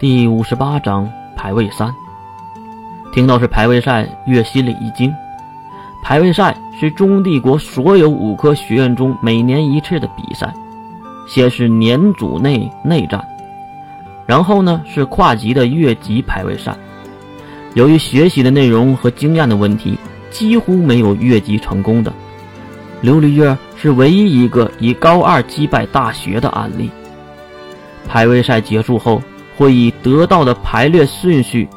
第五十八章排位赛。听到是排位赛，月心里一惊。排位赛是中帝国所有五科学院中每年一次的比赛，先是年组内内战，然后呢是跨级的越级排位赛。由于学习的内容和经验的问题，几乎没有越级成功的。琉璃月是唯一一个以高二击败大学的案例。排位赛结束后。会以得到的排列顺序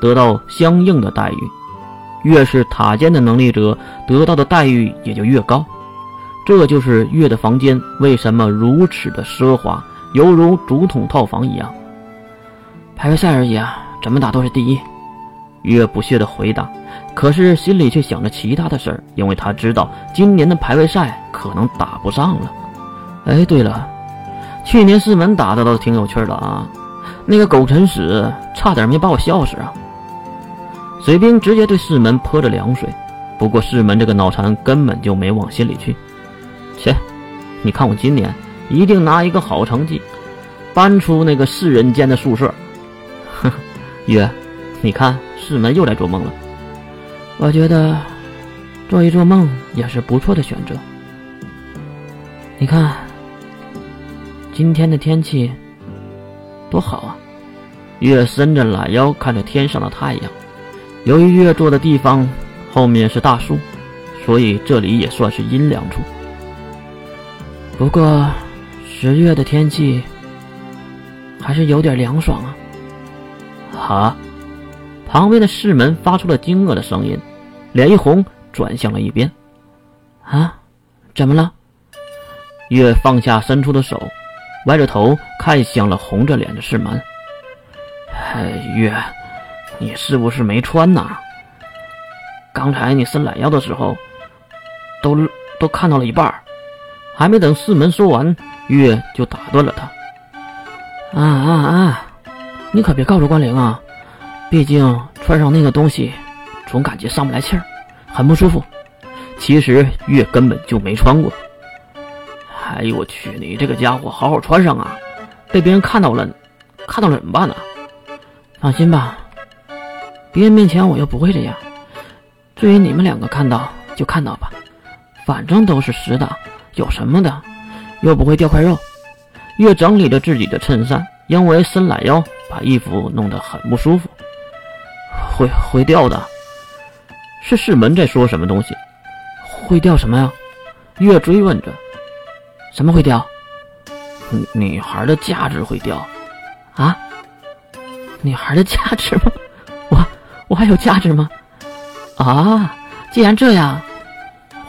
得到相应的待遇，越是塔尖的能力者得到的待遇也就越高。这就是月的房间为什么如此的奢华，犹如竹筒套房一样。排位赛而已啊，怎么打都是第一。月不屑地回答，可是心里却想着其他的事儿，因为他知道今年的排位赛可能打不上了。哎，对了，去年四门打的倒是挺有趣的啊。那个狗陈使差点没把我笑死啊！水兵直接对世门泼着凉水，不过世门这个脑残根本就没往心里去。切，你看我今年一定拿一个好成绩，搬出那个世人间的宿舍。呵呵，月，你看世门又来做梦了。我觉得做一做梦也是不错的选择。你看今天的天气。多好啊！月伸着懒腰看着天上的太阳。由于月坐的地方后面是大树，所以这里也算是阴凉处。不过十月的天气还是有点凉爽啊！啊！旁边的士门发出了惊愕的声音，脸一红，转向了一边。啊？怎么了？月放下伸出的手。歪着头看向了红着脸的世门。哎，月，你是不是没穿呐？刚才你伸懒腰的时候，都都看到了一半还没等四门说完，月就打断了他。啊啊啊！你可别告诉关灵啊，毕竟穿上那个东西，总感觉上不来气儿，很不舒服。其实月根本就没穿过。哎呦我去！你这个家伙，好好穿上啊！被别人看到了，看到了怎么办呢？放心吧，别人面前我又不会这样。至于你们两个看到就看到吧，反正都是实的，有什么的？又不会掉块肉。越整理着自己的衬衫，因为伸懒腰把衣服弄得很不舒服。会会掉的。是世门在说什么东西？会掉什么呀？越追问着。什么会掉？女女孩的价值会掉，啊？女孩的价值吗？我我还有价值吗？啊！既然这样，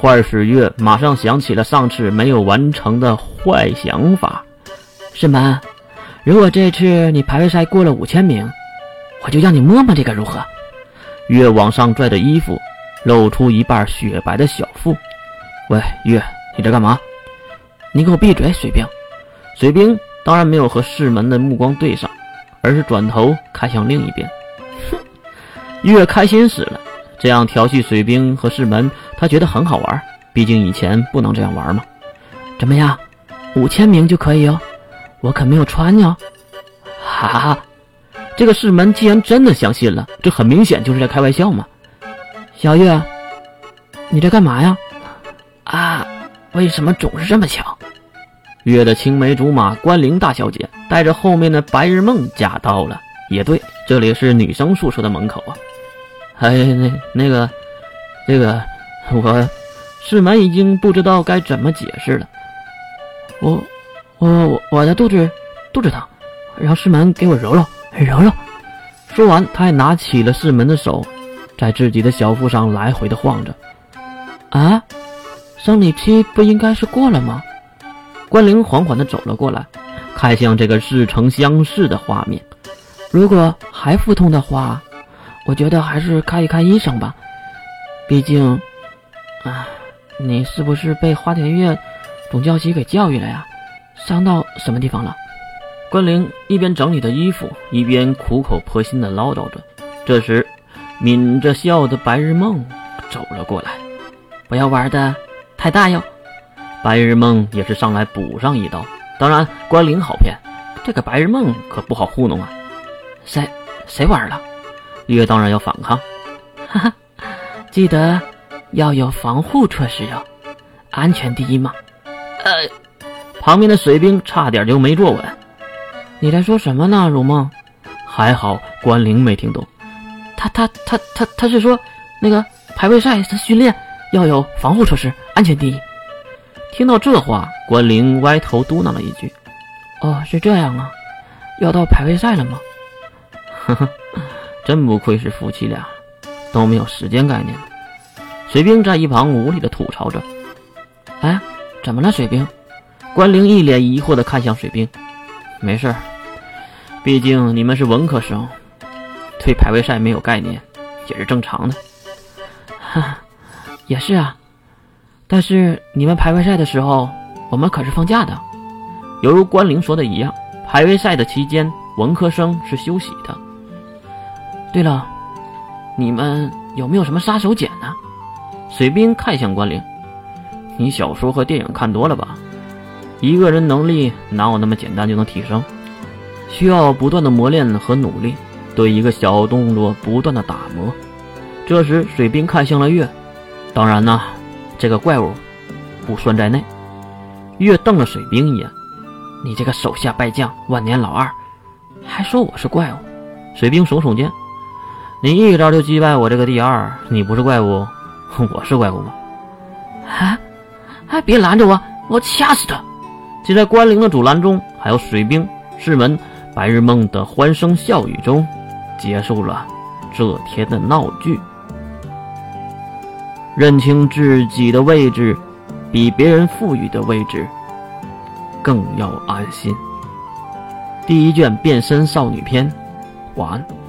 坏使月马上想起了上次没有完成的坏想法。师门，如果这次你排位赛过了五千名，我就让你摸摸这个如何？月往上拽着衣服，露出一半雪白的小腹。喂，月，你在干嘛？你给我闭嘴，水兵！水兵当然没有和世门的目光对上，而是转头看向另一边。哼，月开心死了，这样调戏水兵和世门，他觉得很好玩。毕竟以前不能这样玩嘛。怎么样，五千名就可以哦？我可没有穿呢。哈哈，这个世门既然真的相信了，这很明显就是在开玩笑嘛。小月，你在干嘛呀？啊？为什么总是这么巧？月的青梅竹马关灵大小姐带着后面的白日梦驾到了。也对，这里是女生宿舍的门口啊。哎，那那个，这个我世门已经不知道该怎么解释了。我我我我的肚子肚子疼，让世门给我揉揉揉揉。说完，他还拿起了世门的手，在自己的小腹上来回的晃着。啊？生理期不应该是过了吗？关灵缓缓地走了过来，看向这个似曾相识的画面。如果还腹痛的话，我觉得还是看一看医生吧。毕竟，啊，你是不是被花田月总教习给教育了呀？伤到什么地方了？关灵一边整理着衣服，一边苦口婆心地唠叨着。这时，抿着笑的白日梦走了过来，不要玩的。太大哟！白日梦也是上来补上一刀。当然，关灵好骗，这个白日梦可不好糊弄啊。谁谁玩了？月当然要反抗。哈哈，记得要有防护措施哦，安全第一嘛。呃，旁边的水兵差点就没坐稳。你在说什么呢，如梦？还好关灵没听懂。他他他他他是说那个排位赛的训练要有防护措施，安全第一。听到这话，关灵歪头嘟囔了一句：“哦，是这样啊，要到排位赛了吗？”呵呵，真不愧是夫妻俩，都没有时间概念。水兵在一旁无力的吐槽着：“哎，怎么了，水兵？”关灵一脸疑惑的看向水兵：“没事儿，毕竟你们是文科生，对排位赛没有概念，也是正常的。”哈，也是啊。但是你们排位赛的时候，我们可是放假的。犹如关灵说的一样，排位赛的期间，文科生是休息的。对了，你们有没有什么杀手锏呢？水兵看向关灵：“你小说和电影看多了吧？一个人能力哪有那么简单就能提升？需要不断的磨练和努力，对一个小动作不断的打磨。”这时，水兵看向了月：“当然呢。”这个怪物不算在内。月瞪了水兵一眼：“你这个手下败将，万年老二，还说我是怪物？”水兵耸耸肩：“你一招就击败我这个第二，你不是怪物，我是怪物吗？”啊！哎，别拦着我，我掐死他！就在关灵的阻拦中，还有水兵、士门、白日梦的欢声笑语中，结束了这天的闹剧。认清自己的位置，比别人赋予的位置更要安心。第一卷变身少女篇，晚安。